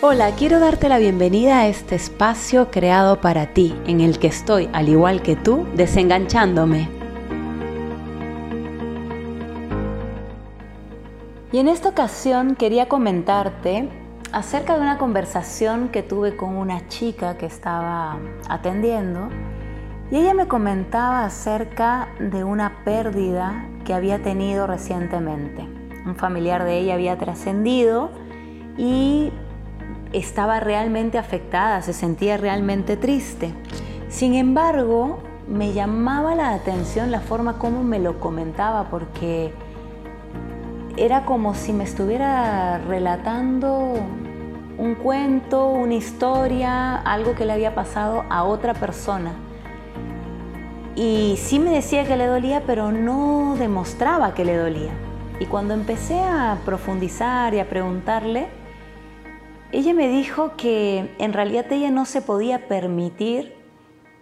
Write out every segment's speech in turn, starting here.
Hola, quiero darte la bienvenida a este espacio creado para ti, en el que estoy, al igual que tú, desenganchándome. Y en esta ocasión quería comentarte acerca de una conversación que tuve con una chica que estaba atendiendo y ella me comentaba acerca de una pérdida que había tenido recientemente. Un familiar de ella había trascendido y estaba realmente afectada, se sentía realmente triste. Sin embargo, me llamaba la atención la forma como me lo comentaba porque era como si me estuviera relatando un cuento, una historia, algo que le había pasado a otra persona. Y sí me decía que le dolía, pero no demostraba que le dolía. Y cuando empecé a profundizar y a preguntarle, ella me dijo que en realidad ella no se podía permitir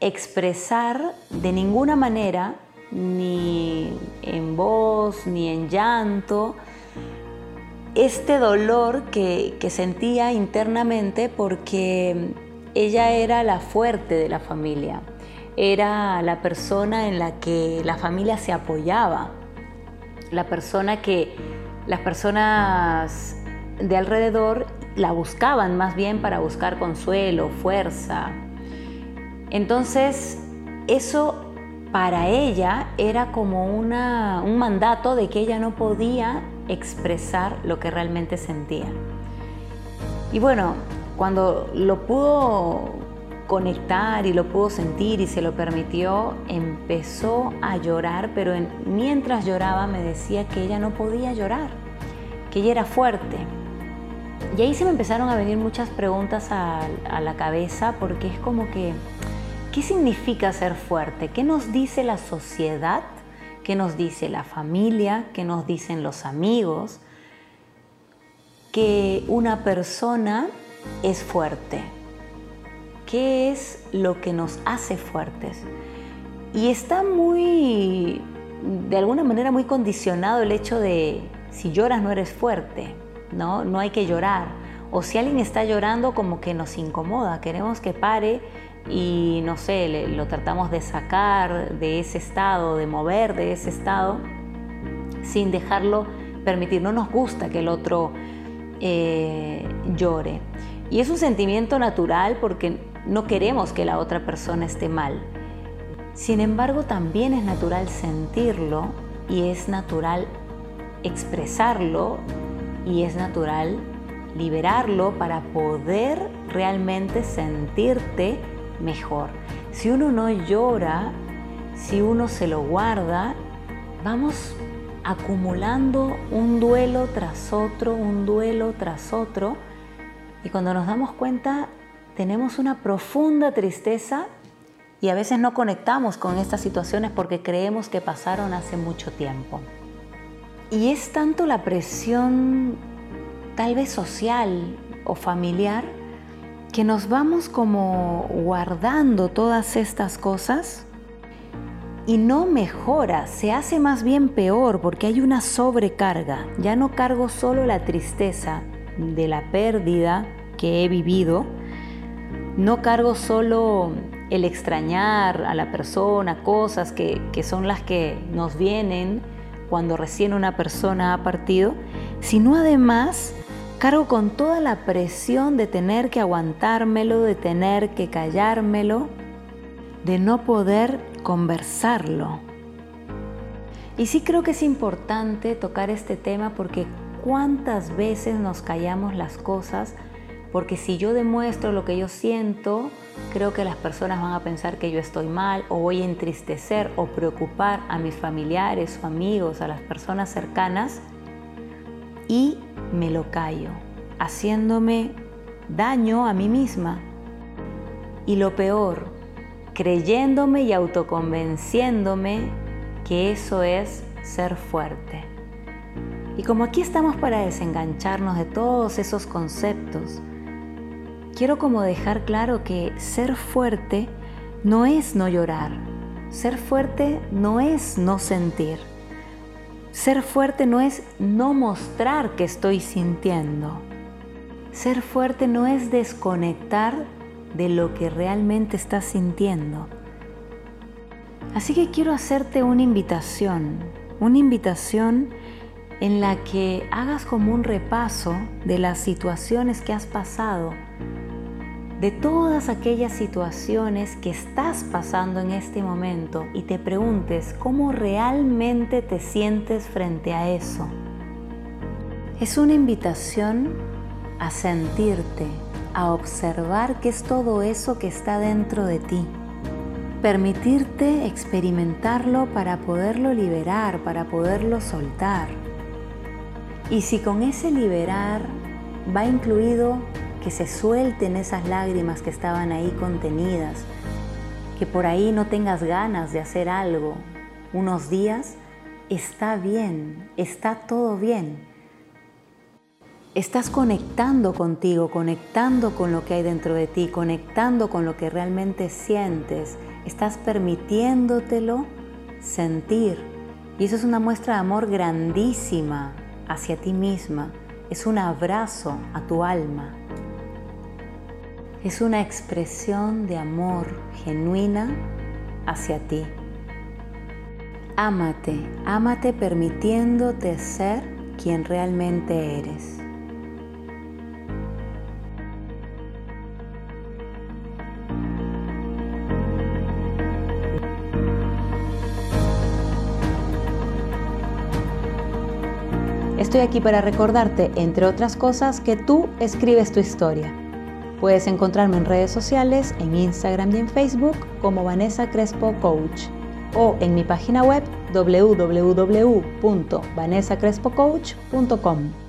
expresar de ninguna manera, ni en voz, ni en llanto, este dolor que, que, sentía internamente porque ella era la fuerte de la familia, era la persona en la que la familia se apoyaba, la persona que las personas de alrededor la buscaban más bien para buscar consuelo, fuerza. Entonces, eso para ella era como una, un mandato de que ella no podía expresar lo que realmente sentía. Y bueno, cuando lo pudo conectar y lo pudo sentir y se lo permitió, empezó a llorar, pero mientras lloraba me decía que ella no podía llorar, que ella era fuerte, y ahí se me empezaron a venir muchas preguntas a, la cabeza porque es como que, ¿qué significa ser fuerte? ¿Qué nos dice la sociedad? ¿Qué nos dice la familia? ¿Qué nos dicen los amigos? Que una persona es fuerte. ¿Qué es lo que nos hace fuertes? Y está muy, de alguna manera, muy condicionado el hecho de si lloras no eres fuerte ¿no? No hay que llorar. O si alguien está llorando como que nos incomoda, queremos que pare y no sé, lo tratamos de sacar de ese estado, de mover de ese estado, sin dejarlo permitir. No nos gusta que el otro eh, llore. Y es un sentimiento natural porque no queremos que la otra persona esté mal. Sin embargo, también es natural sentirlo y es natural expresarlo y es natural liberarlo para poder realmente sentirte mejor. Si uno no llora, si uno se lo guarda, vamos acumulando un duelo tras otro, un duelo tras otro, y cuando nos damos cuenta tenemos una profunda tristeza y a veces no conectamos con estas situaciones porque creemos que pasaron hace mucho tiempo. Y es tanto la presión tal vez social o familiar que nos vamos como guardando todas estas cosas y no mejora, se hace más bien peor porque hay una sobrecarga. Ya no cargo solo la tristeza de la pérdida que he vivido, no cargo solo el extrañar a la persona, cosas que, que son las que nos vienen cuando recién una persona ha partido, sino además cargo con toda la presión de tener que aguantármelo, de tener que callármelo, de no poder conversarlo. Y sí creo que es importante tocar este tema porque cuántas veces nos callamos las cosas porque si yo demuestro lo que yo siento, creo que las personas van a pensar que yo estoy mal o voy a entristecer o preocupar a mis familiares o amigos, a las personas cercanas y me lo callo, haciéndome daño a mí misma. Y lo peor, creyéndome y autoconvenciéndome que eso es ser fuerte. Y como aquí estamos para desengancharnos de todos esos conceptos, quiero como dejar claro que ser fuerte no es no llorar. Ser fuerte no es no sentir. Ser fuerte no es no mostrar que estoy sintiendo. Ser fuerte no es desconectar de lo que realmente estás sintiendo. Así que quiero hacerte una invitación, una invitación en la que hagas como un repaso de las situaciones que has pasado, de todas aquellas situaciones que estás pasando en este momento y te preguntes cómo realmente te sientes frente a eso. Es una invitación a sentirte, a observar qué es todo eso que está dentro de ti. Permitirte experimentarlo para poderlo liberar, para poderlo soltar. Y si con ese liberar va incluido que se suelten esas lágrimas que estaban ahí contenidas, que por ahí no tengas ganas de hacer algo. Unos días, está bien, está todo bien. Estás conectando contigo, conectando con lo que hay dentro de ti, conectando con lo que realmente sientes, estás permitiéndotelo sentir. Y eso es una muestra de amor grandísima hacia ti misma, es un abrazo a tu alma, es una expresión de amor genuina hacia ti. Ámate, ámate permitiéndote ser quien realmente eres. Estoy aquí para recordarte, entre otras cosas, que tú escribes tu historia. Puedes encontrarme en redes sociales, en Instagram y en Facebook como Vanessa Crespo Coach o en mi página web www.vanessacrespocoach.com.